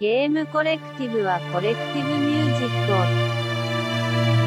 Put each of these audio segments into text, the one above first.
ゲームコレクティブはコレクティブミュージックを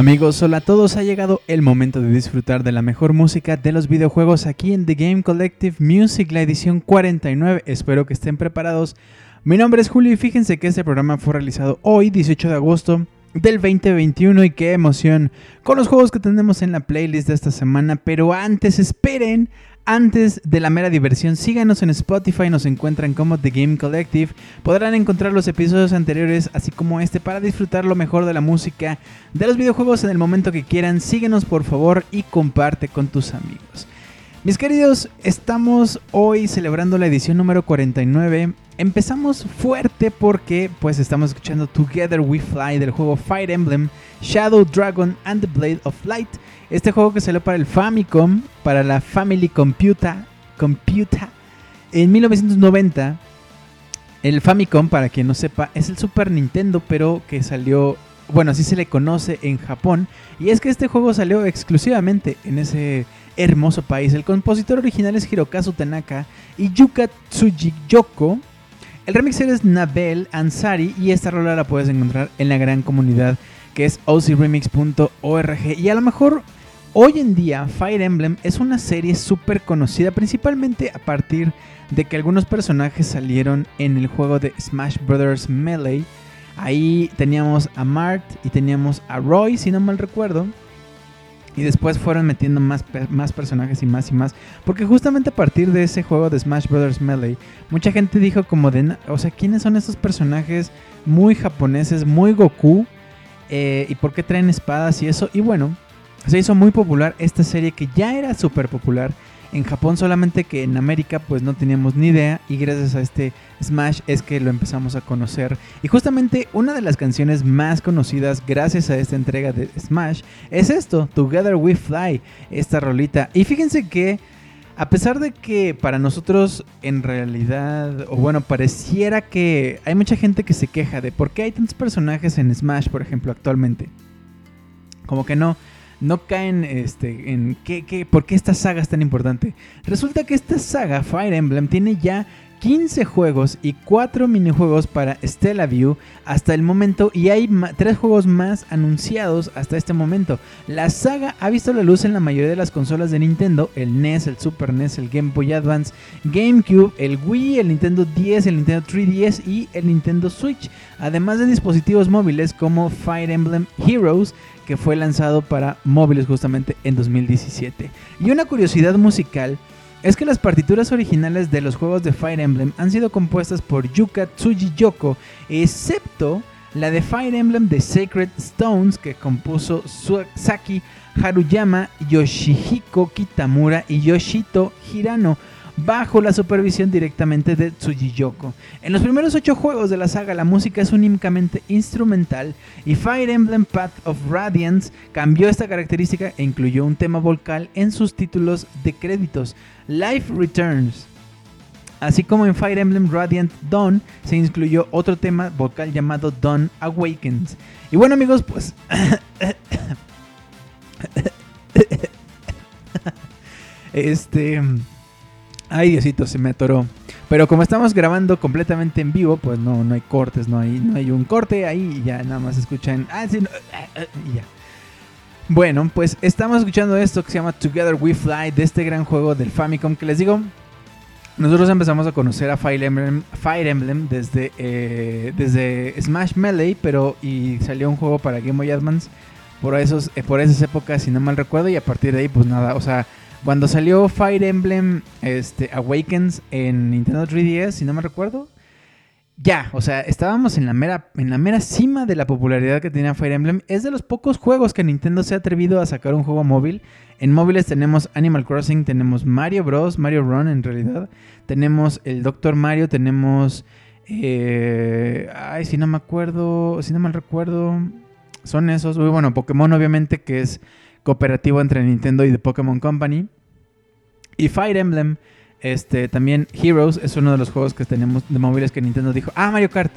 Amigos, hola a todos, ha llegado el momento de disfrutar de la mejor música de los videojuegos aquí en The Game Collective Music, la edición 49. Espero que estén preparados. Mi nombre es Julio y fíjense que este programa fue realizado hoy, 18 de agosto del 2021 y qué emoción con los juegos que tenemos en la playlist de esta semana. Pero antes, esperen antes de la mera diversión, síganos en Spotify, nos encuentran como The Game Collective. Podrán encontrar los episodios anteriores, así como este, para disfrutar lo mejor de la música, de los videojuegos en el momento que quieran. Síguenos por favor y comparte con tus amigos. Mis queridos, estamos hoy celebrando la edición número 49. Empezamos fuerte porque pues estamos escuchando Together We Fly del juego Fire Emblem, Shadow Dragon and the Blade of Light. Este juego que salió para el Famicom, para la Family Computer Computer. En 1990, el Famicom, para quien no sepa, es el Super Nintendo, pero que salió, bueno, así se le conoce en Japón. Y es que este juego salió exclusivamente en ese hermoso país. El compositor original es Hirokazu Tanaka y Yuka Tsujiyoko. El remixer es Nabel Ansari y esta rola la puedes encontrar en la gran comunidad que es ozremix.org. Y a lo mejor hoy en día Fire Emblem es una serie súper conocida, principalmente a partir de que algunos personajes salieron en el juego de Smash Bros. Melee. Ahí teníamos a Mart y teníamos a Roy, si no mal recuerdo. Y después fueron metiendo más, más personajes y más y más. Porque justamente a partir de ese juego de Smash Bros. Melee, mucha gente dijo como de, o sea, ¿quiénes son estos personajes muy japoneses, muy Goku? Eh, ¿Y por qué traen espadas y eso? Y bueno, se hizo muy popular esta serie que ya era súper popular en Japón solamente que en América pues no teníamos ni idea y gracias a este Smash es que lo empezamos a conocer. Y justamente una de las canciones más conocidas gracias a esta entrega de Smash es esto, Together We Fly, esta rolita. Y fíjense que a pesar de que para nosotros en realidad, o bueno, pareciera que hay mucha gente que se queja de por qué hay tantos personajes en Smash, por ejemplo, actualmente. Como que no, no caen este, en qué, qué, por qué esta saga es tan importante. Resulta que esta saga, Fire Emblem, tiene ya 15 juegos y 4 minijuegos para Stella View hasta el momento y hay 3 juegos más anunciados hasta este momento. La saga ha visto la luz en la mayoría de las consolas de Nintendo, el NES, el Super NES, el Game Boy Advance, GameCube, el Wii, el Nintendo 10, el Nintendo 3DS y el Nintendo Switch, además de dispositivos móviles como Fire Emblem Heroes, que fue lanzado para móviles justamente en 2017. Y una curiosidad musical es que las partituras originales de los juegos de Fire Emblem han sido compuestas por Yuka Tsujiyoko, excepto la de Fire Emblem de Sacred Stones que compuso Saki Haruyama, Yoshihiko Kitamura y Yoshito Hirano bajo la supervisión directamente de Tsujiyoko. En los primeros ocho juegos de la saga la música es únicamente instrumental y Fire Emblem Path of Radiance cambió esta característica e incluyó un tema vocal en sus títulos de créditos. Life Returns. Así como en Fire Emblem Radiant Dawn se incluyó otro tema vocal llamado Dawn Awakens. Y bueno amigos, pues... este... Ay, Diosito, se me atoró. Pero como estamos grabando completamente en vivo, pues no, no hay cortes, no hay, no hay un corte ahí y ya nada más escuchan. Ah, sí, y ya. Bueno, pues estamos escuchando esto que se llama Together We Fly de este gran juego del Famicom que les digo. Nosotros empezamos a conocer a Fire Emblem, desde, eh, desde Smash Melee, pero y salió un juego para Game Boy Advance por, esos, eh, por esas épocas, si no mal recuerdo, y a partir de ahí, pues nada, o sea, cuando salió Fire Emblem este, Awakens en Nintendo 3DS, si no me recuerdo, ya, o sea, estábamos en la mera, en la mera cima de la popularidad que tenía Fire Emblem. Es de los pocos juegos que Nintendo se ha atrevido a sacar un juego móvil. En móviles tenemos Animal Crossing, tenemos Mario Bros, Mario Run en realidad. Tenemos el Doctor Mario, tenemos... Eh, ay, si no me acuerdo, si no me recuerdo, son esos. Bueno, Pokémon obviamente que es cooperativo entre Nintendo y The Pokémon Company. Y Fire Emblem, este, también Heroes es uno de los juegos que tenemos de móviles que Nintendo dijo, ah, Mario Kart.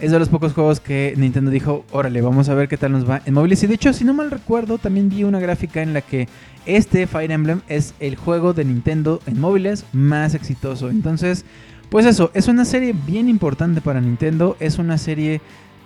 Es de los pocos juegos que Nintendo dijo, órale, vamos a ver qué tal nos va en móviles. Y de hecho, si no mal recuerdo, también vi una gráfica en la que este Fire Emblem es el juego de Nintendo en móviles más exitoso. Entonces, pues eso, es una serie bien importante para Nintendo. Es una serie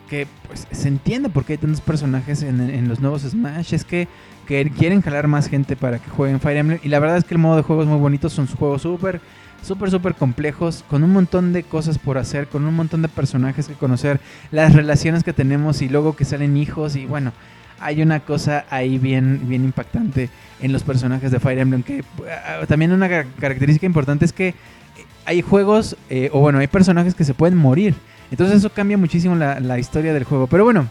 que pues, se entiende por qué hay tantos personajes en, los nuevos Smash. Es que que quieren jalar más gente para que jueguen Fire Emblem. Y la verdad es que el modo de juego es muy bonito, son juegos súper, súper, súper complejos, con un montón de cosas por hacer, con un montón de personajes que conocer, las relaciones que tenemos y luego que salen hijos y bueno. Hay una cosa ahí bien, bien impactante en los personajes de Fire Emblem. Que ah, también una característica importante es que hay juegos, eh, o bueno, hay personajes que se pueden morir. Entonces eso cambia muchísimo la, historia del juego. Pero bueno,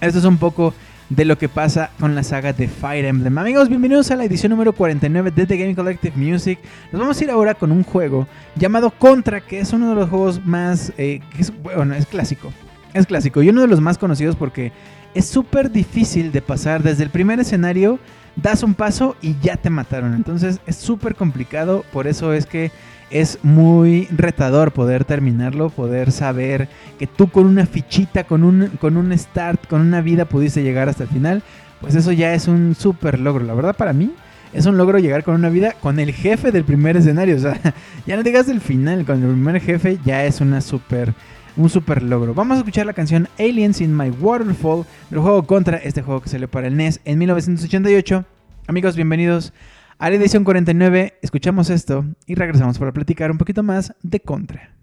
esto es un poco de lo que pasa con la saga de Fire Emblem. Amigos, bienvenidos a la edición número 49 de The Game Collective Music. Nos vamos a ir ahora con un juego llamado Contra, que es uno de los juegos más... Eh, es, bueno, es clásico. Es clásico y uno de los más conocidos porque es súper difícil de pasar desde el primer escenario das un paso y ya te mataron. Entonces es súper complicado, por eso es que es muy retador poder terminarlo, poder saber que tú con una fichita, con un, con un start, con una vida pudiste llegar hasta el final. Pues eso ya es un súper logro. La verdad para mí es un logro llegar con una vida con el jefe del primer escenario. O sea, ya no digas el final, con el primer jefe ya es una super, un super logro. Vamos a escuchar la canción Aliens in My Waterfall del juego Contra, este juego que salió para el NES en 1988. Amigos, bienvenidos a la edición 49. Escuchamos esto y regresamos para platicar un poquito más de Contra.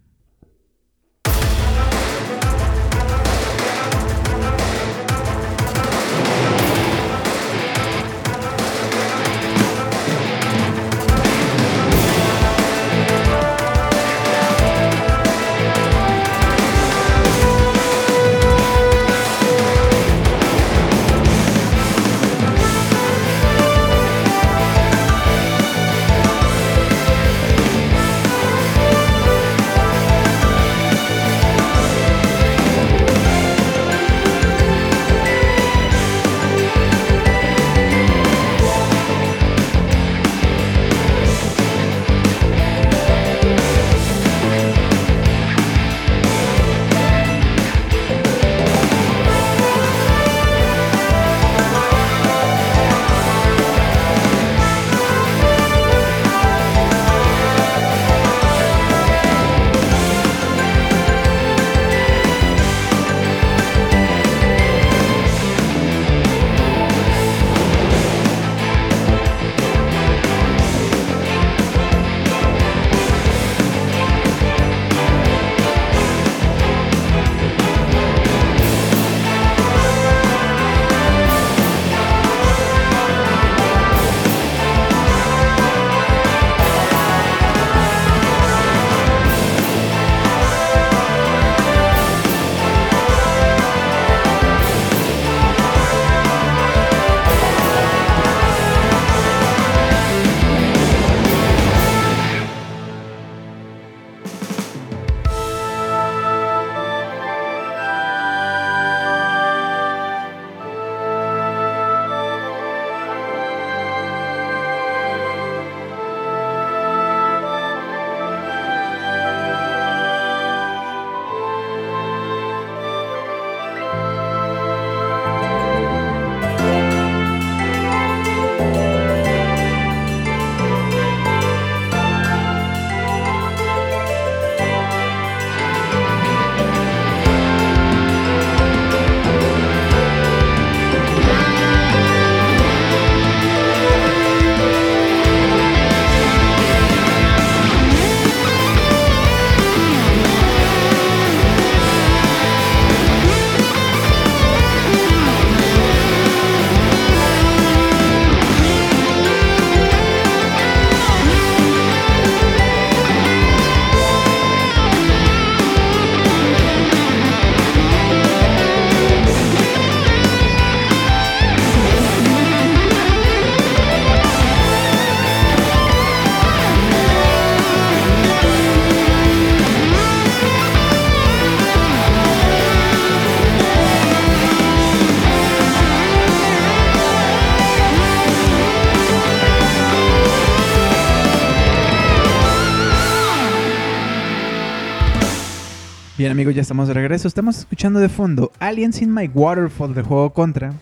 Amigos, ya estamos de regreso. Estamos escuchando de fondo Aliens in My Waterfall del juego Contra.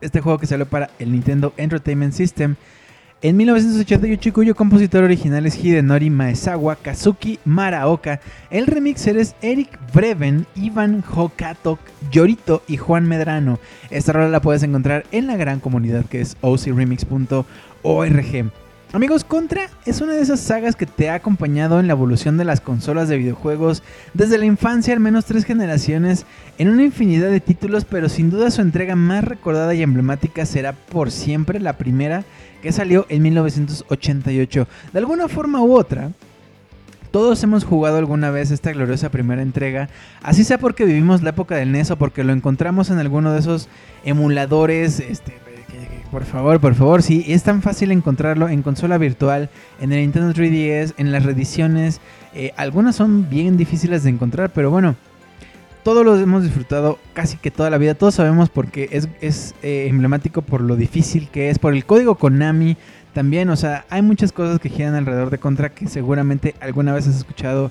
Este juego que salió para el Nintendo Entertainment System en 1988 cuyo compositor original es Hidenori Maezawa, Kazuki Maraoka. El remixer es Eric Breven, Ivan Hokatok, Yorito y Juan Medrano. Esta rola la puedes encontrar en la gran comunidad que es ocremix.org. Amigos, Contra es una de esas sagas que te ha acompañado en la evolución de las consolas de videojuegos desde la infancia, al menos tres generaciones, en una infinidad de títulos, pero sin duda su entrega más recordada y emblemática será por siempre la primera que salió en 1988. De alguna forma u otra, todos hemos jugado alguna vez esta gloriosa primera entrega, así sea porque vivimos la época del NES o porque lo encontramos en alguno de esos emuladores este, por favor, por favor, sí, es tan fácil encontrarlo en consola virtual, en el Nintendo 3DS, en las reediciones. Eh, algunas son bien difíciles de encontrar, pero bueno, todos los hemos disfrutado casi que toda la vida. Todos sabemos porque es, es eh, emblemático por lo difícil que es, por el código Konami también. O sea, hay muchas cosas que giran alrededor de Contra que seguramente alguna vez has escuchado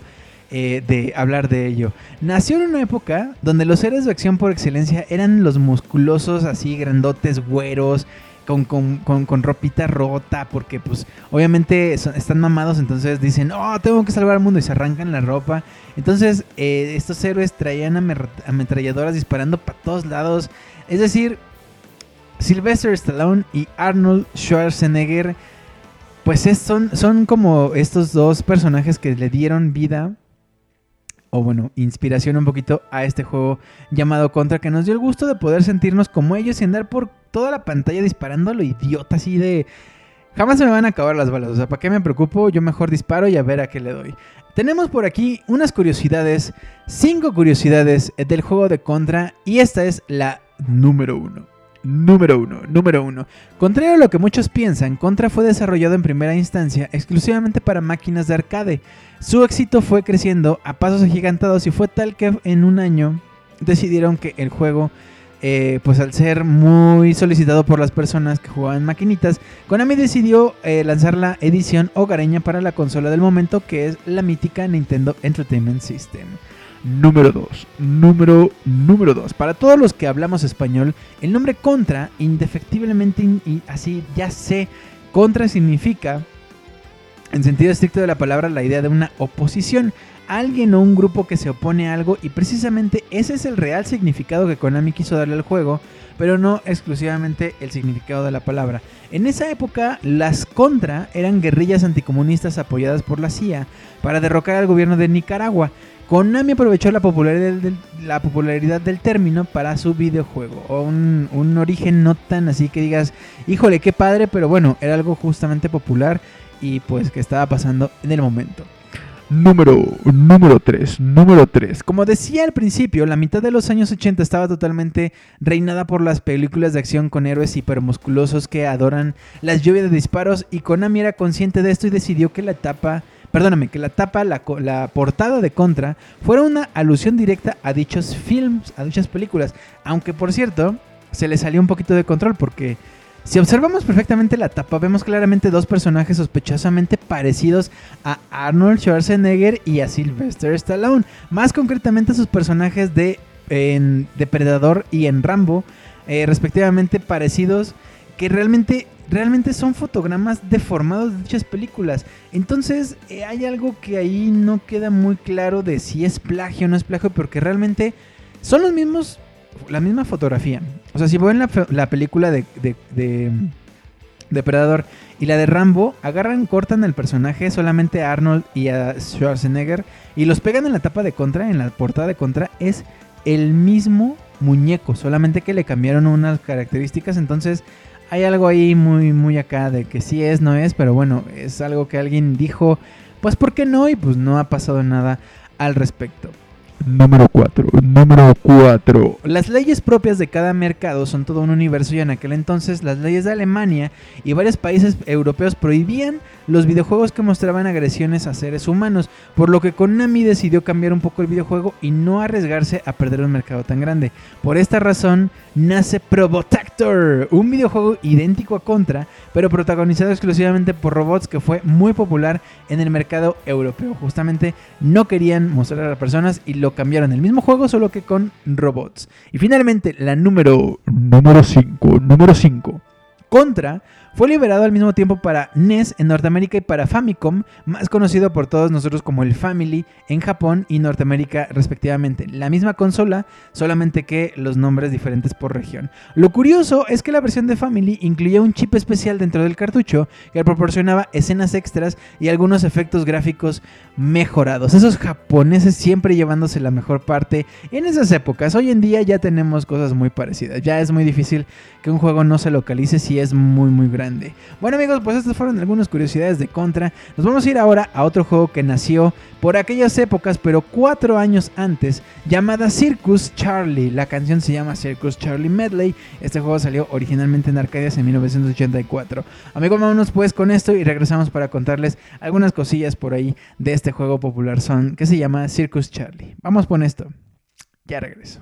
eh, de hablar de ello. Nació en una época donde los héroes de acción por excelencia eran los musculosos, así grandotes, güeros, con, con, con, con, ropita rota, porque pues obviamente están mamados, entonces dicen, oh, tengo que salvar al mundo y se arrancan la ropa. Entonces eh, estos héroes traían ametralladoras disparando para todos lados. Es decir, Sylvester Stallone y Arnold Schwarzenegger, pues son, son como estos dos personajes que le dieron vida o bueno, inspiración un poquito a este juego llamado Contra, que nos dio el gusto de poder sentirnos como ellos y andar por toda la pantalla disparando a lo idiota, así de... Jamás se me van a acabar las balas, o sea, ¿para qué me preocupo? Yo mejor disparo y a ver a qué le doy. Tenemos por aquí unas curiosidades, cinco curiosidades del juego de Contra, y esta es la número uno. Número 1. Número 1. Contrario a lo que muchos piensan, Contra fue desarrollado en primera instancia exclusivamente para máquinas de arcade. Su éxito fue creciendo a pasos agigantados y fue tal que en un año decidieron que el juego, eh, pues al ser muy solicitado por las personas que jugaban maquinitas, Konami decidió eh, lanzar la edición hogareña para la consola del momento que es la mítica Nintendo Entertainment System. Número 2. Número número 2. Para todos los que hablamos español, el nombre contra, indefectiblemente y así ya sé, contra significa, en sentido estricto de la palabra, la idea de una oposición. Alguien o un grupo que se opone a algo y precisamente ese es el real significado que Konami quiso darle al juego, pero no exclusivamente el significado de la palabra. En esa época, las contra eran guerrillas anticomunistas apoyadas por la CIA para derrocar al gobierno de Nicaragua. Konami aprovechó la popularidad del, la popularidad del término para su videojuego. O un, un, origen no tan así que digas, híjole, qué padre, pero bueno, era algo justamente popular y pues que estaba pasando en el momento. Número, número 3, número 3. Como decía al principio, la mitad de los años 80 estaba totalmente reinada por las películas de acción con héroes hipermusculosos que adoran las lluvias de disparos y Konami era consciente de esto y decidió que la etapa perdóname, que la tapa, la, portada de Contra, fuera una alusión directa a dichos films, a dichas películas. Aunque por cierto, se le salió un poquito de control porque si observamos perfectamente la tapa, vemos claramente dos personajes sospechosamente parecidos a Arnold Schwarzenegger y a Sylvester Stallone. Más concretamente a sus personajes de en Depredador y en Rambo, eh, respectivamente parecidos, que realmente realmente son fotogramas deformados de dichas películas. Entonces eh, hay algo que ahí no queda muy claro de si es plagio o no es plagio, porque realmente son los mismos, la misma fotografía. O sea, si ven la, la película de, de, de, Depredador y la de Rambo, agarran, cortan el personaje solamente a Arnold y a Schwarzenegger y los pegan en la tapa de contra, en la portada de contra, es el mismo muñeco, solamente que le cambiaron unas características, entonces hay algo ahí muy, muy acá de que sí es, no es, pero bueno, es algo que alguien dijo, pues ¿por qué no? Y pues no ha pasado nada al respecto. Número 4. Número 4. Las leyes propias de cada mercado son todo un universo y en aquel entonces las leyes de Alemania y varios países europeos prohibían los videojuegos que mostraban agresiones a seres humanos, por lo que Konami decidió cambiar un poco el videojuego y no arriesgarse a perder un mercado tan grande. Por esta razón nace Probotector, un videojuego idéntico a Contra, pero protagonizado exclusivamente por robots que fue muy popular en el mercado europeo. Justamente no querían mostrar a las personas y lo cambiaron el mismo juego solo que con robots. Y finalmente la número número 5, número 5. Contra fue liberado al mismo tiempo para NES en Norteamérica y para Famicom, más conocido por todos nosotros como el Family en Japón y Norteamérica respectivamente. La misma consola, solamente que los nombres diferentes por región. Lo curioso es que la versión de Family incluía un chip especial dentro del cartucho que proporcionaba escenas extras y algunos efectos gráficos mejorados. Esos japoneses siempre llevándose la mejor parte en esas épocas. Hoy en día ya tenemos cosas muy parecidas. Ya es muy difícil que un juego no se localice si es muy muy grande. Bueno amigos, pues estas fueron algunas curiosidades de Contra. Nos vamos a ir ahora a otro juego que nació por aquellas épocas, pero cuatro años antes, llamada Circus Charlie. La canción se llama Circus Charlie Medley. Este juego salió originalmente en arcades en 1984. Amigos, vámonos pues con esto y regresamos para contarles algunas cosillas por ahí de este juego popular son que se llama Circus Charlie. Vamos con esto. Ya regreso.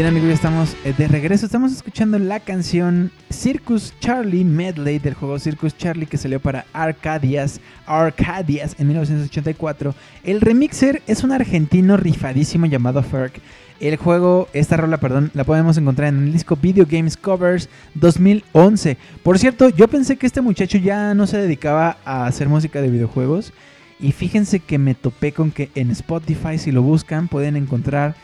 Bien amigos, ya estamos eh, de regreso. Estamos escuchando la canción Circus Charlie Medley del juego Circus Charlie que salió para Arcadias, en 1984. El remixer es un argentino rifadísimo llamado Ferg. El juego, esta rola, perdón, la podemos encontrar en el disco Video Games Covers 2011. Por cierto, yo pensé que este muchacho ya no se dedicaba a hacer música de videojuegos. Y fíjense que me topé con que en Spotify, si lo buscan, pueden encontrar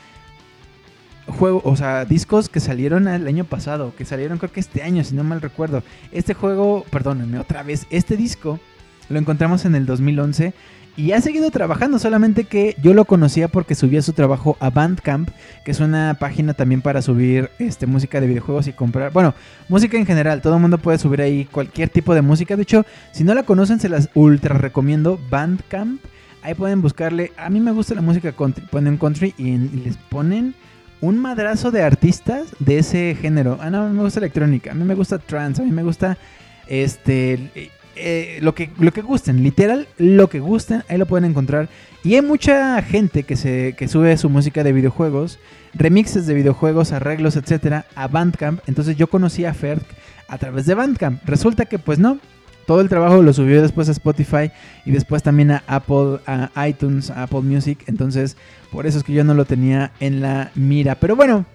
juego, o sea, discos que salieron el año pasado, que salieron creo que este año, si no mal recuerdo. Este juego, perdónenme otra vez, este disco lo encontramos en el 2011 y ha seguido trabajando, solamente que yo lo conocía porque subía su trabajo a Bandcamp, que es una página también para subir este, música de videojuegos y comprar, bueno, música en general, todo el mundo puede subir ahí cualquier tipo de música, de hecho, si no la conocen se las ultra recomiendo, Bandcamp, ahí pueden buscarle, a mí me gusta la música country, ponen country y les ponen un madrazo de artistas de ese género. Ah, no, a mí me gusta electrónica, a mí me gusta trance, a mí me gusta este eh, lo que lo que gusten, literal lo que gusten, ahí lo pueden encontrar. Y hay mucha gente que se que sube su música de videojuegos, remixes de videojuegos, arreglos, etcétera, a Bandcamp. Entonces yo conocí a Ferg a través de Bandcamp. Resulta que pues no, todo el trabajo lo subió después a Spotify y después también a Apple, a iTunes, a Apple Music. Entonces, por eso es que yo no lo tenía en la mira. Pero bueno,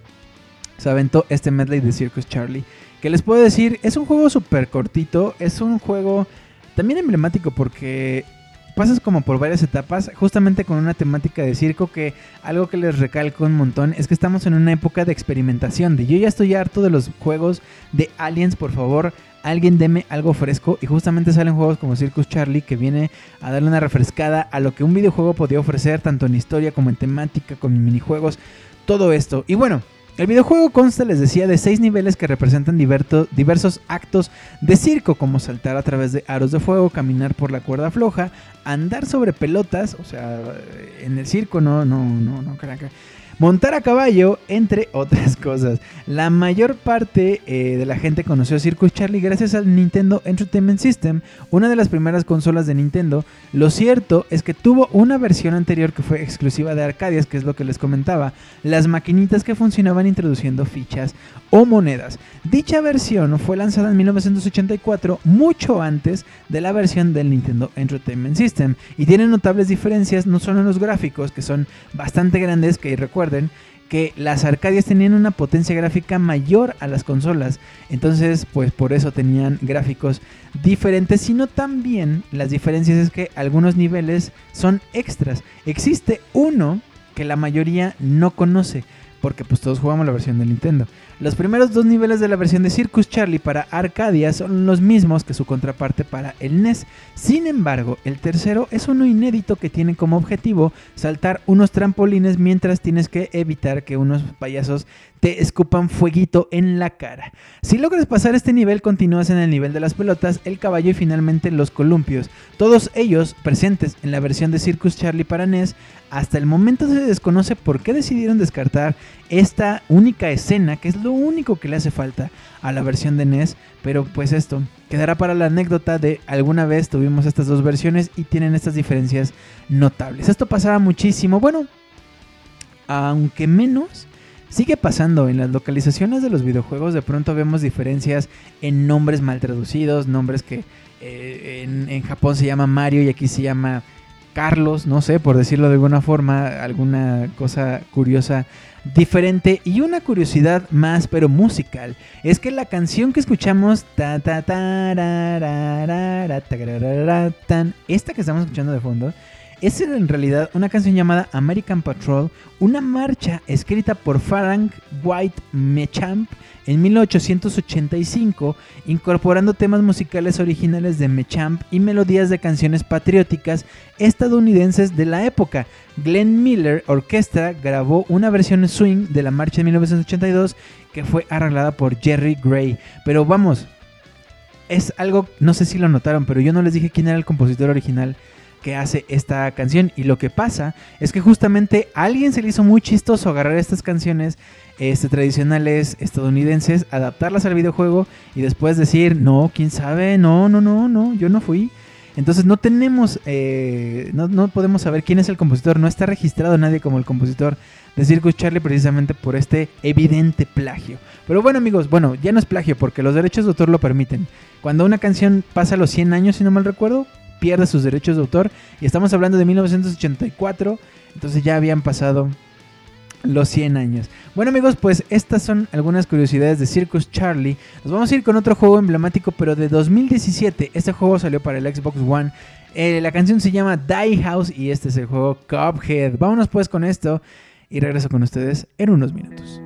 se aventó este medley de Circus Charlie. Que les puedo decir, es un juego súper cortito. Es un juego también emblemático porque pasas como por varias etapas, justamente con una temática de circo que algo que les recalco un montón es que estamos en una época de experimentación, de yo ya estoy harto de los juegos de aliens, por favor, alguien deme algo fresco y justamente salen juegos como Circus Charlie que viene a darle una refrescada a lo que un videojuego podía ofrecer tanto en historia como en temática, con minijuegos, todo esto. Y bueno, el videojuego consta, les decía, de seis niveles que representan diversos actos de circo, como saltar a través de aros de fuego, caminar por la cuerda floja, andar sobre pelotas, o sea, en el circo no, no, no, no, caraca montar a caballo, entre otras cosas. La mayor parte eh, de la gente conoció a Circus Charlie gracias al Nintendo Entertainment System, una de las primeras consolas de Nintendo. Lo cierto es que tuvo una versión anterior que fue exclusiva de Arcadias, que es lo que les comentaba, las maquinitas que funcionaban introduciendo fichas o monedas. Dicha versión fue lanzada en 1984, mucho antes de la versión del Nintendo Entertainment System, y tiene notables diferencias no solo en los gráficos, que son bastante grandes, que que las Arcadias tenían una potencia gráfica mayor a las consolas. Entonces, pues por eso tenían gráficos diferentes, sino también las diferencias es que algunos niveles son extras. Existe uno que la mayoría no conoce, porque pues todos jugamos la versión de Nintendo. Los primeros dos niveles de la versión de Circus Charlie para Arcadia son los mismos que su contraparte para el NES. Sin embargo, el tercero es uno inédito que tiene como objetivo saltar unos trampolines mientras tienes que evitar que unos payasos te escupan fueguito en la cara. Si logras pasar este nivel, continúas en el nivel de las pelotas, el caballo y finalmente los columpios. Todos ellos presentes en la versión de Circus Charlie para NES. Hasta el momento se desconoce por qué decidieron descartar esta única escena, que es lo único que le hace falta a la versión de NES. Pero pues esto quedará para la anécdota de alguna vez tuvimos estas dos versiones y tienen estas diferencias notables. Esto pasaba muchísimo, bueno, aunque menos. Sigue pasando en las localizaciones de los videojuegos, de pronto vemos diferencias en nombres mal traducidos, nombres que eh, en, en Japón se llama Mario y aquí se llama Carlos, no sé, por decirlo de alguna forma, alguna cosa curiosa diferente y una curiosidad más pero musical. Es que la canción que escuchamos ta ta esta que estamos escuchando de fondo es en realidad una canción llamada American Patrol, una marcha escrita por Farang White Mechamp en 1885, incorporando temas musicales originales de Mechamp y melodías de canciones patrióticas estadounidenses de la época. Glenn Miller Orquestra grabó una versión swing de la marcha de 1982 que fue arreglada por Jerry Gray. Pero vamos, es algo, no sé si lo notaron, pero yo no les dije quién era el compositor original que hace esta canción. Y lo que pasa es que justamente a alguien se le hizo muy chistoso agarrar estas canciones este, tradicionales estadounidenses, adaptarlas al videojuego y después decir, no, quién sabe, no, no, no, no, yo no fui. Entonces no tenemos, eh, no, no, podemos saber quién es el compositor, no está registrado nadie como el compositor de Circus Charlie precisamente por este evidente plagio. Pero bueno amigos, bueno, ya no es plagio porque los derechos de autor lo permiten. Cuando una canción pasa los 100 años, si no mal recuerdo, pierde sus derechos de autor. Y estamos hablando de 1984. Entonces ya habían pasado los 100 años. Bueno amigos, pues estas son algunas curiosidades de Circus Charlie. Nos vamos a ir con otro juego emblemático, pero de 2017. Este juego salió para el Xbox One. Eh, la canción se llama Die House y este es el juego Cuphead. Vámonos pues con esto y regreso con ustedes en unos minutos.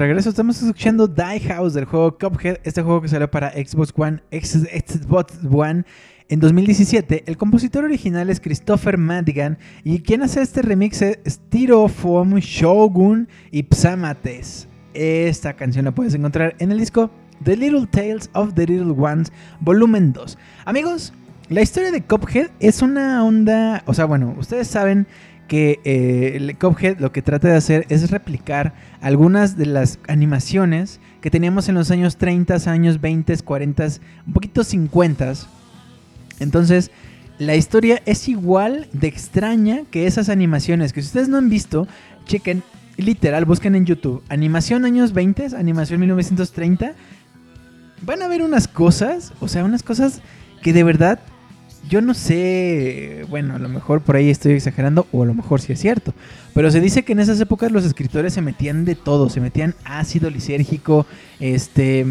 Regreso. Estamos escuchando Die House del juego Cuphead, este juego que salió para Xbox One, Xbox One en 2017. El compositor original es Christopher Madigan y quien hace este remix es Styrofoam Shogun y Psamates. Esta canción la puedes encontrar en el disco The Little Tales of the Little Ones, volumen 2. Amigos, la historia de Cuphead es una onda, o sea, bueno, ustedes saben que eh, el lo que trata de hacer es replicar algunas de las animaciones que teníamos en los años 30, años 20, 40, un poquito 50. Entonces, la historia es igual de extraña que esas animaciones que si ustedes no han visto, chequen, literal, busquen en YouTube, animación años 20, animación 1930, van a ver unas cosas, o sea, unas cosas que de verdad yo no sé, bueno, a lo mejor por ahí estoy exagerando o a lo mejor sí es cierto, pero se dice que en esas épocas los escritores se metían de todo, se metían ácido lisérgico, este,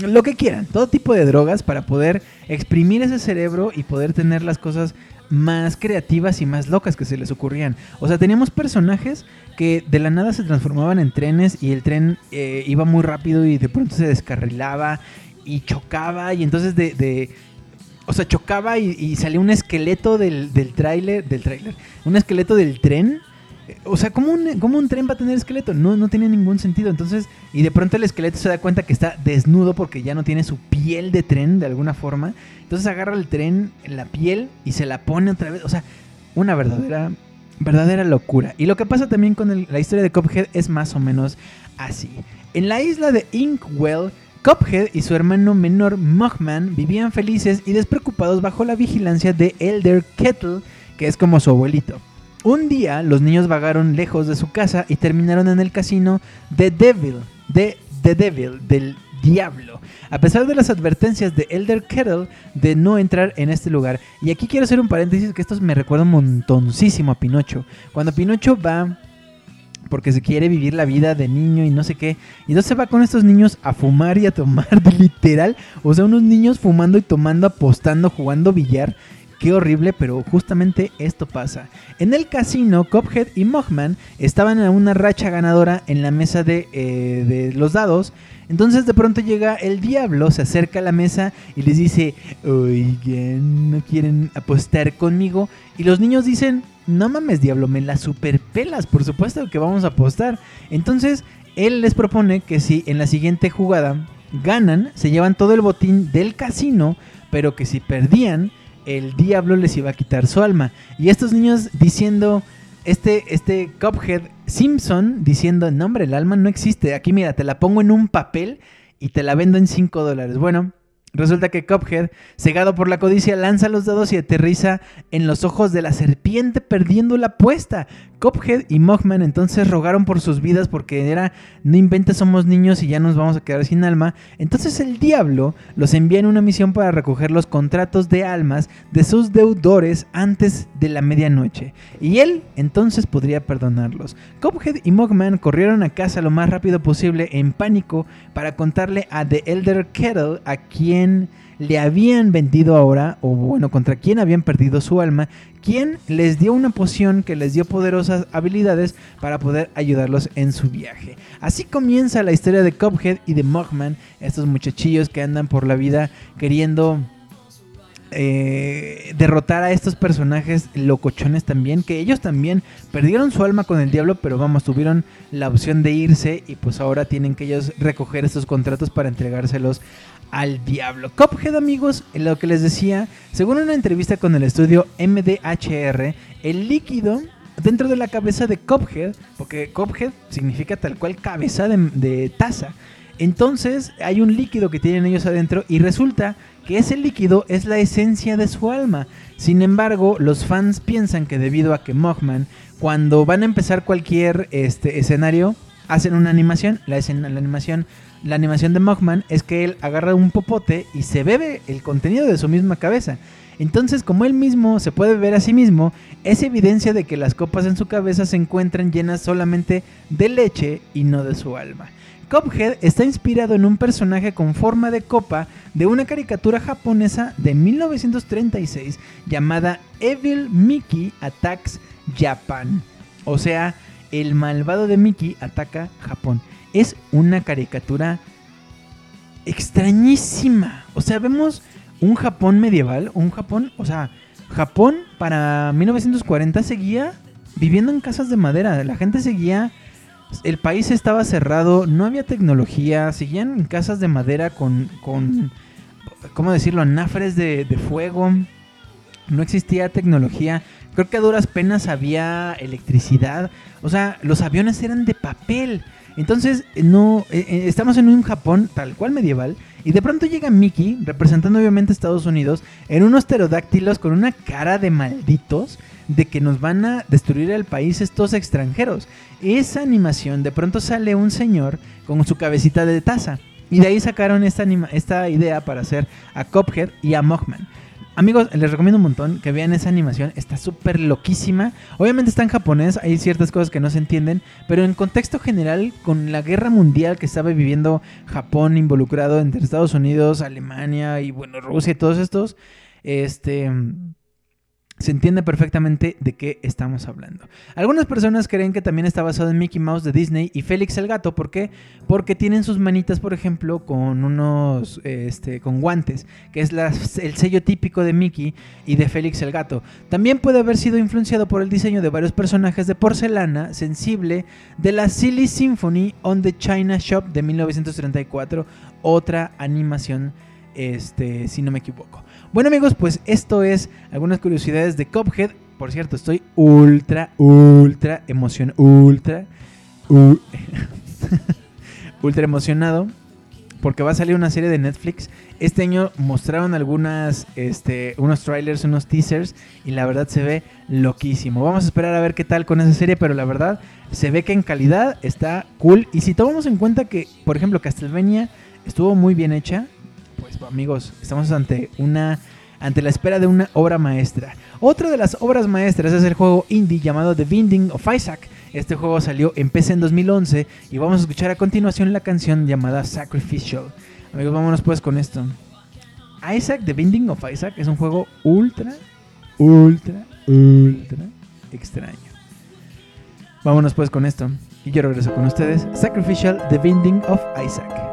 lo que quieran, todo tipo de drogas para poder exprimir ese cerebro y poder tener las cosas más creativas y más locas que se les ocurrían. O sea, teníamos personajes que de la nada se transformaban en trenes y el tren eh, iba muy rápido y de pronto se descarrilaba y chocaba y entonces de o sea, chocaba y, salía un esqueleto del, del tráiler, del tráiler, un esqueleto del tren. O sea, ¿cómo un, un tren va a tener esqueleto? No, no tiene ningún sentido. Entonces, y de pronto el esqueleto se da cuenta que está desnudo porque ya no tiene su piel de tren de alguna forma. Entonces agarra el tren, en la piel y se la pone otra vez. O sea, una verdadera, verdadera locura. Y lo que pasa también con la historia de Cuphead es más o menos así. En la isla de Inkwell Cuphead y su hermano menor Mugman vivían felices y despreocupados bajo la vigilancia de Elder Kettle, que es como su abuelito. Un día los niños vagaron lejos de su casa y terminaron en el casino The Devil, de The Devil, del diablo. A pesar de las advertencias de Elder Kettle de no entrar en este lugar. Y aquí quiero hacer un paréntesis que esto me recuerda un montoncísimo a Pinocho. Cuando Pinocho va porque se quiere vivir la vida de niño y no sé qué. Y entonces se va con estos niños a fumar y a tomar, literal. O sea, unos niños fumando y tomando, apostando, jugando billar. Qué horrible, pero justamente esto pasa. En el casino, Cophead y Mogman estaban en una racha ganadora en la mesa de, eh, de los dados. Entonces de pronto llega el diablo, se acerca a la mesa y les dice, oigan, ¿no quieren apostar conmigo? Y los niños dicen, no mames diablo, me la superpelas, por supuesto que vamos a apostar. Entonces, él les propone que si en la siguiente jugada ganan, se llevan todo el botín del casino, pero que si perdían, el diablo les iba a quitar su alma. Y estos niños diciendo, este, este Cuphead Simpson diciendo, no hombre, el alma no existe, aquí mira, te la pongo en un papel y te la vendo en 5 dólares. Bueno, Resulta que Cuphead, cegado por la codicia, lanza los dados y aterriza en los ojos de la serpiente perdiendo la apuesta. Cuphead y Mogman entonces rogaron por sus vidas porque era, no inventes, somos niños y ya nos vamos a quedar sin alma. Entonces el diablo los envía en una misión para recoger los contratos de almas de sus deudores antes de la medianoche. Y él entonces podría perdonarlos. Cuphead y Mogman corrieron a casa lo más rápido posible en pánico para contarle a The Elder Kettle a quien le habían vendido ahora, o bueno, contra quién habían perdido su alma, quien les dio una poción que les dio poderosas habilidades para poder ayudarlos en su viaje. Así comienza la historia de Cuphead y de Mogman, estos muchachillos que andan por la vida queriendo eh, derrotar a estos personajes locochones también, que ellos también perdieron su alma con el diablo, pero vamos, tuvieron la opción de irse y pues ahora tienen que ellos recoger estos contratos para entregárselos al diablo. Cophead, amigos, lo que les decía, según una entrevista con el estudio MDHR, el líquido dentro de la cabeza de Cophead, porque Cophead significa tal cual cabeza de, taza. Entonces hay un líquido que tienen ellos adentro y resulta que ese líquido es la esencia de su alma. Sin embargo, los fans piensan que debido a que Mogman, cuando van a empezar cualquier este, escenario, hacen una animación, la, la animación la animación de Mogman es que él agarra un popote y se bebe el contenido de su misma cabeza. Entonces, como él mismo se puede ver a sí mismo, es evidencia de que las copas en su cabeza se encuentran llenas solamente de leche y no de su alma. Cuphead está inspirado en un personaje con forma de copa de una caricatura japonesa de 1936 llamada Evil Mickey Attacks Japan. O sea, el malvado de Mickey ataca Japón. Es una caricatura extrañísima. O sea, vemos un Japón medieval, un Japón, o sea, Japón para 1940 seguía viviendo en casas de madera. La gente seguía, el país estaba cerrado, no había tecnología, seguían en casas de madera con, con ¿cómo decirlo?, anafres de, de fuego. No existía tecnología. Creo que a duras penas había electricidad. O sea, los aviones eran de papel. Entonces, no, eh, eh, estamos en un Japón tal cual medieval. Y de pronto llega Mickey, representando obviamente Estados Unidos, en unos pterodáctilos con una cara de malditos de que nos van a destruir el país estos extranjeros. Esa animación, de pronto sale un señor con su cabecita de taza. Y de ahí sacaron esta, esta idea para hacer a Cophead y a Mothman. Amigos, les recomiendo un montón que vean esa animación, está súper loquísima. Obviamente está en japonés, hay ciertas cosas que no se entienden, pero en contexto general, con la guerra mundial que estaba viviendo Japón involucrado entre Estados Unidos, Alemania y bueno, Rusia y todos estos, este se entiende perfectamente de qué estamos hablando. Algunas personas creen que también está basado en Mickey Mouse de Disney y Félix el gato. ¿Por qué? Porque tienen sus manitas, por ejemplo, con unos, este, con guantes, que es el sello típico de Mickey y de Félix el gato. También puede haber sido influenciado por el diseño de varios personajes de porcelana sensible de la Silly Symphony on the China Shop de 1934, otra animación, este, si no me equivoco. Bueno amigos, pues esto es algunas curiosidades de Cophead. Por cierto, estoy ultra, ultra emocionado. Ultra, ultra emocionado. Porque va a salir una serie de Netflix. Este año mostraron algunas, este, unos trailers, unos teasers. Y la verdad se ve loquísimo. Vamos a esperar a ver qué tal con esa serie. Pero la verdad se ve que en calidad está cool. Y si tomamos en cuenta que, por ejemplo, Castlevania estuvo muy bien hecha amigos, estamos ante una ante la espera de una obra maestra. Otra de las obras maestras es el juego indie llamado The Binding of Isaac. Este juego salió en PC en 2011 y vamos a escuchar a continuación la canción llamada Sacrificial. Amigos, vámonos pues con esto. Isaac, The Binding of Isaac es un juego ultra, ultra, ultra extraño. Vámonos pues con esto. Y yo regreso con ustedes. Sacrificial, The Binding of Isaac.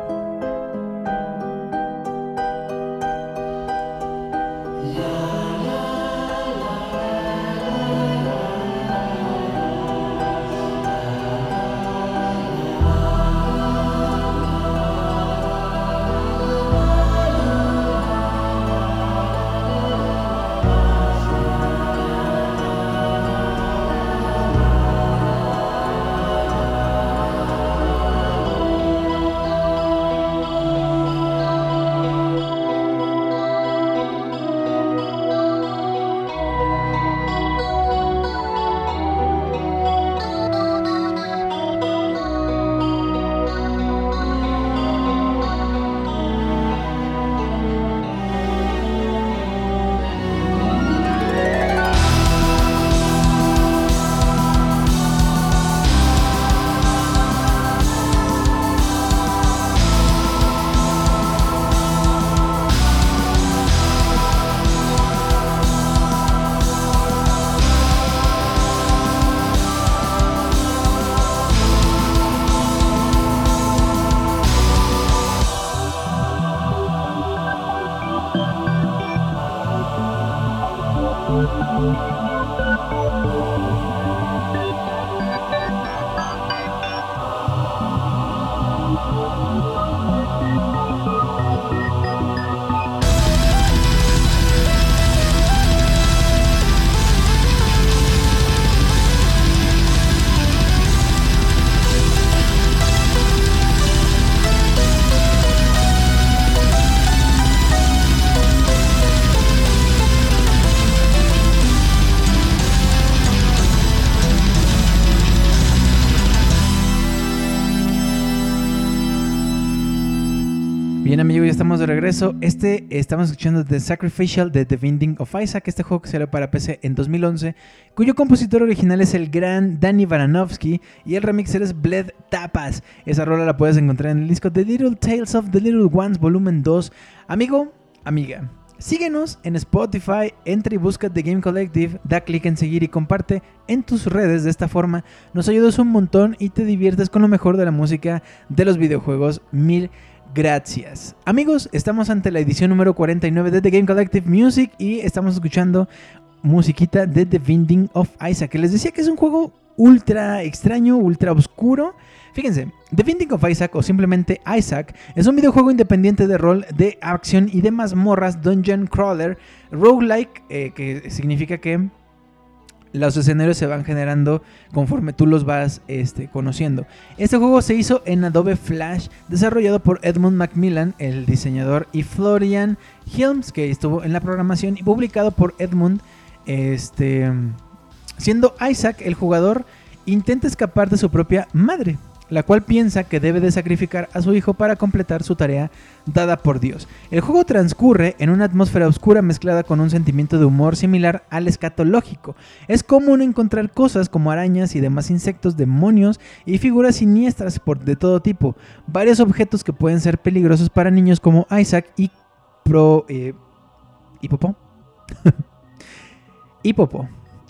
De regreso. Este estamos escuchando The Sacrificial de The Binding of Isaac, este juego que salió para PC en 2011, cuyo compositor original es el gran Danny Baranovsky y el remixer es Bled Tapas. Esa rola la puedes encontrar en el disco The Little Tales of the Little Ones Volumen 2. Amigo, amiga, Síguenos en Spotify, entra y busca The Game Collective, da clic en seguir y comparte en tus redes. De esta forma nos ayudas un montón y te diviertes con lo mejor de la música de los videojuegos. Mil gracias. Amigos, estamos ante la edición número 49 de The Game Collective Music y estamos escuchando musiquita de The Binding of Isaac. Que les decía que es un juego ultra extraño, ultra oscuro Fíjense, The Binding of Isaac o simplemente Isaac es un videojuego independiente de rol, de acción y de mazmorras Dungeon Crawler roguelike, eh, que significa que los escenarios se van generando conforme tú los vas este, conociendo. Este juego se hizo en Adobe Flash, desarrollado por Edmund Macmillan, el diseñador, y Florian Helms, que estuvo en la programación, y publicado por Edmund, este, siendo Isaac el jugador intenta escapar de su propia madre la cual piensa que debe de sacrificar a su hijo para completar su tarea dada por Dios. El juego transcurre en una atmósfera oscura mezclada con un sentimiento de humor similar al escatológico. Es común encontrar cosas como arañas y demás insectos, demonios y figuras siniestras de todo tipo. Varios objetos que pueden ser peligrosos para niños como Isaac y Pro... Eh, ¿Hipopo? Hipopo.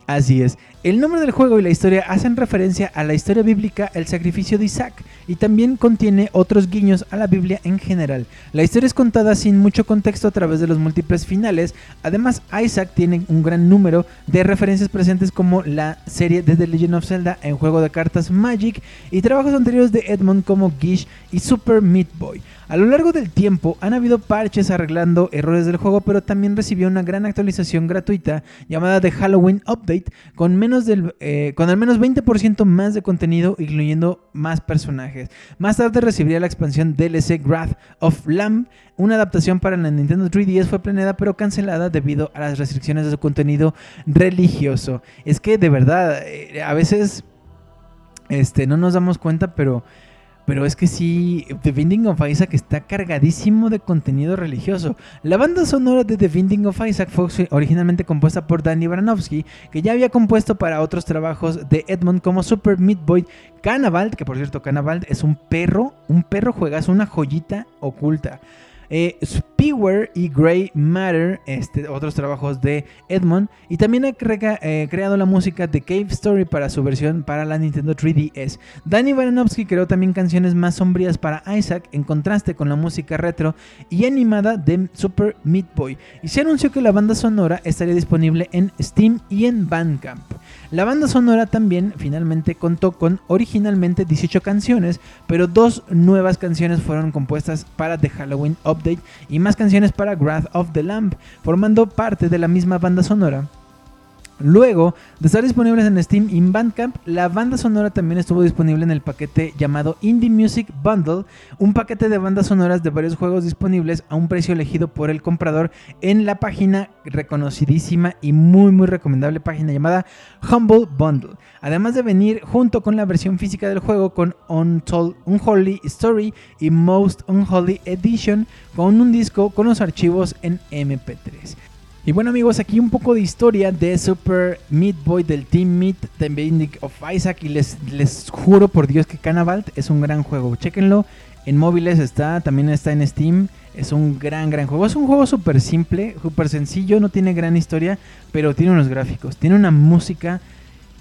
Así es. El nombre del juego y la historia hacen referencia a la historia bíblica El sacrificio de Isaac y también contiene otros guiños a la Biblia en general. La historia es contada sin mucho contexto a través de los múltiples finales. Además, Isaac tiene un gran número de referencias presentes como la serie de The Legend of Zelda en juego de cartas Magic y trabajos anteriores de Edmond como Gish y Super Meat Boy. A lo largo del tiempo han habido parches arreglando errores del juego, pero también recibió una gran actualización gratuita llamada The Halloween Update con, menos del, eh, con al menos 20% más de contenido, incluyendo más personajes. Más tarde recibiría la expansión DLC Wrath of Lamb, una adaptación para la Nintendo 3DS fue planeada pero cancelada debido a las restricciones de su contenido religioso. Es que de verdad, eh, a veces este, no nos damos cuenta, pero pero es que sí, The Binding of Isaac está cargadísimo de contenido religioso. La banda sonora de The Binding of Isaac fue originalmente compuesta por Danny Baranovsky, que ya había compuesto para otros trabajos de Edmond como Super Meat Boy que por cierto Cannibal es un perro, un perro juegas una joyita oculta. Eh, y Grey Matter, este, otros trabajos de Edmond. Y también ha eh, creado la música de Cave Story para su versión para la Nintendo 3DS. Danny Baranovsky creó también canciones más sombrías para Isaac, en contraste con la música retro y animada de Super Meat Boy. Y se anunció que la banda sonora estaría disponible en Steam y en Bandcamp. La banda sonora también finalmente contó con originalmente 18 canciones, pero dos nuevas canciones fueron compuestas para The Halloween Y más canciones para Wrath of the Lamb, formando parte de la misma banda sonora. Luego de estar disponibles en Steam y Bandcamp, la banda sonora también estuvo disponible en el paquete llamado Indie Music Bundle, un paquete de bandas sonoras de varios juegos disponibles a un precio elegido por el comprador en la página reconocidísima y muy muy recomendable página llamada Humble Bundle. Además de venir junto con la versión física del juego con Untold Unholy Story y Most Unholy Edition con un disco con los archivos en MP3. Y bueno amigos, aquí un poco de historia de Super Meat Boy del Team Meat The Binding of Isaac y les, les juro por Dios que Cannavalt es un gran juego. Chequenlo, en móviles está, también está en Steam. Es un gran, gran juego. Es un juego súper simple, súper sencillo, no tiene gran historia, pero tiene unos gráficos, tiene una música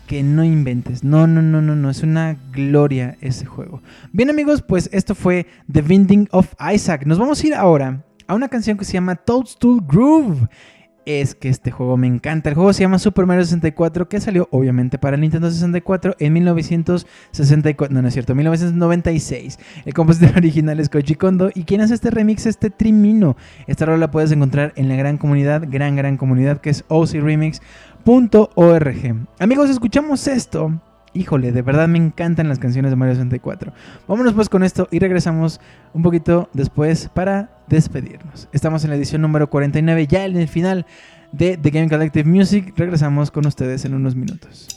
que no inventes. No, no, no, no, no. Es una gloria ese juego. Bien amigos, pues esto fue The Binding of Isaac. Nos vamos a ir ahora a una canción que se llama Toadstool Groove es que este juego me encanta. El juego se llama Super Mario 64, que salió obviamente para el Nintendo 64 en 1964, no, no es cierto, 1996. El compositor original es Koji Kondo y quien hace este remix es este Trimino. Esta rola la puedes encontrar en la gran comunidad, gran, gran comunidad que es ocremix.org. Amigos, escuchamos esto híjole, de verdad me encantan las canciones de Mario 64. Vámonos pues con esto y regresamos un poquito después para despedirnos. Estamos en la edición número 49, ya en el final de The Game Collective Music. Regresamos con ustedes en unos minutos.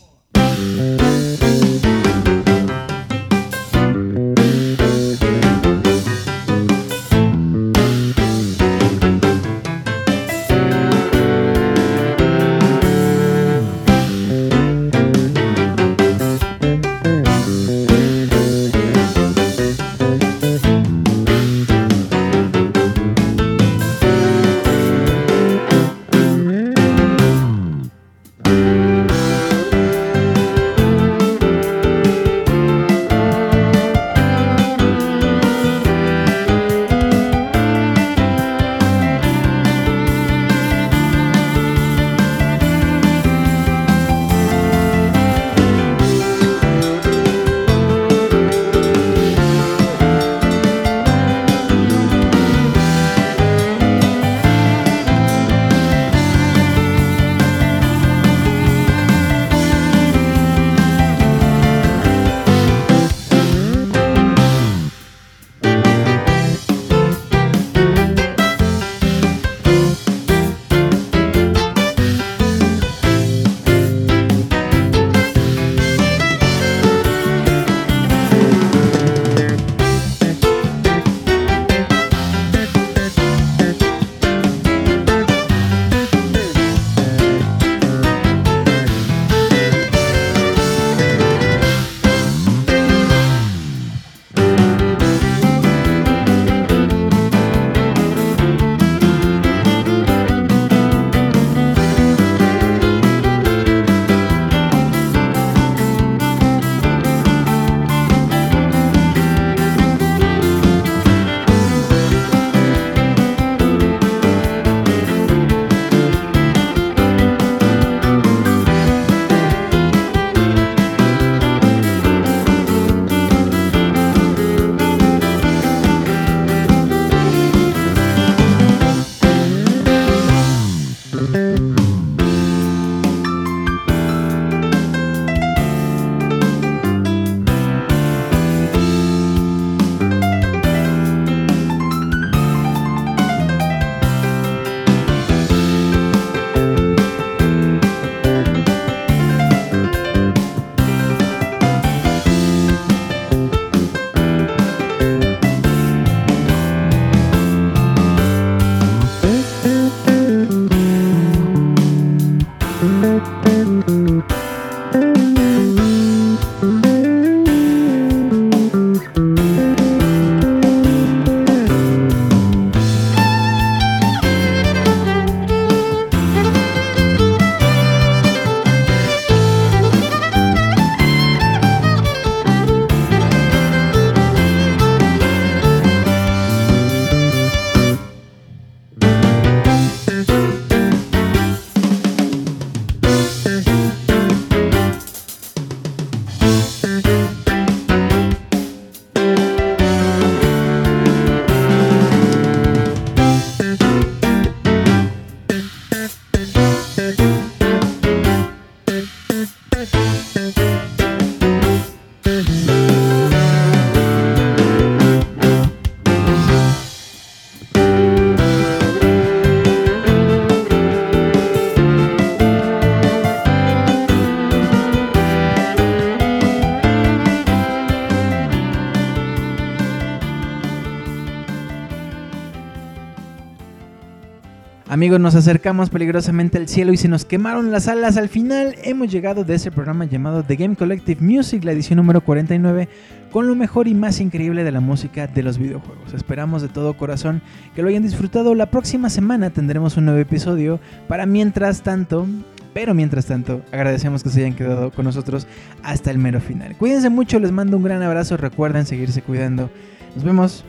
Nos acercamos peligrosamente al cielo y se nos quemaron las alas. Al final hemos llegado de ese programa llamado The Game Collective Music, la edición número 49, con lo mejor y más increíble de la música de los videojuegos. Esperamos de todo corazón que lo hayan disfrutado. La próxima semana tendremos un nuevo episodio. Para mientras tanto, pero mientras tanto, agradecemos que se hayan quedado con nosotros hasta el mero final. Cuídense mucho, les mando un gran abrazo. Recuerden seguirse cuidando. Nos vemos.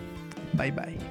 Bye bye.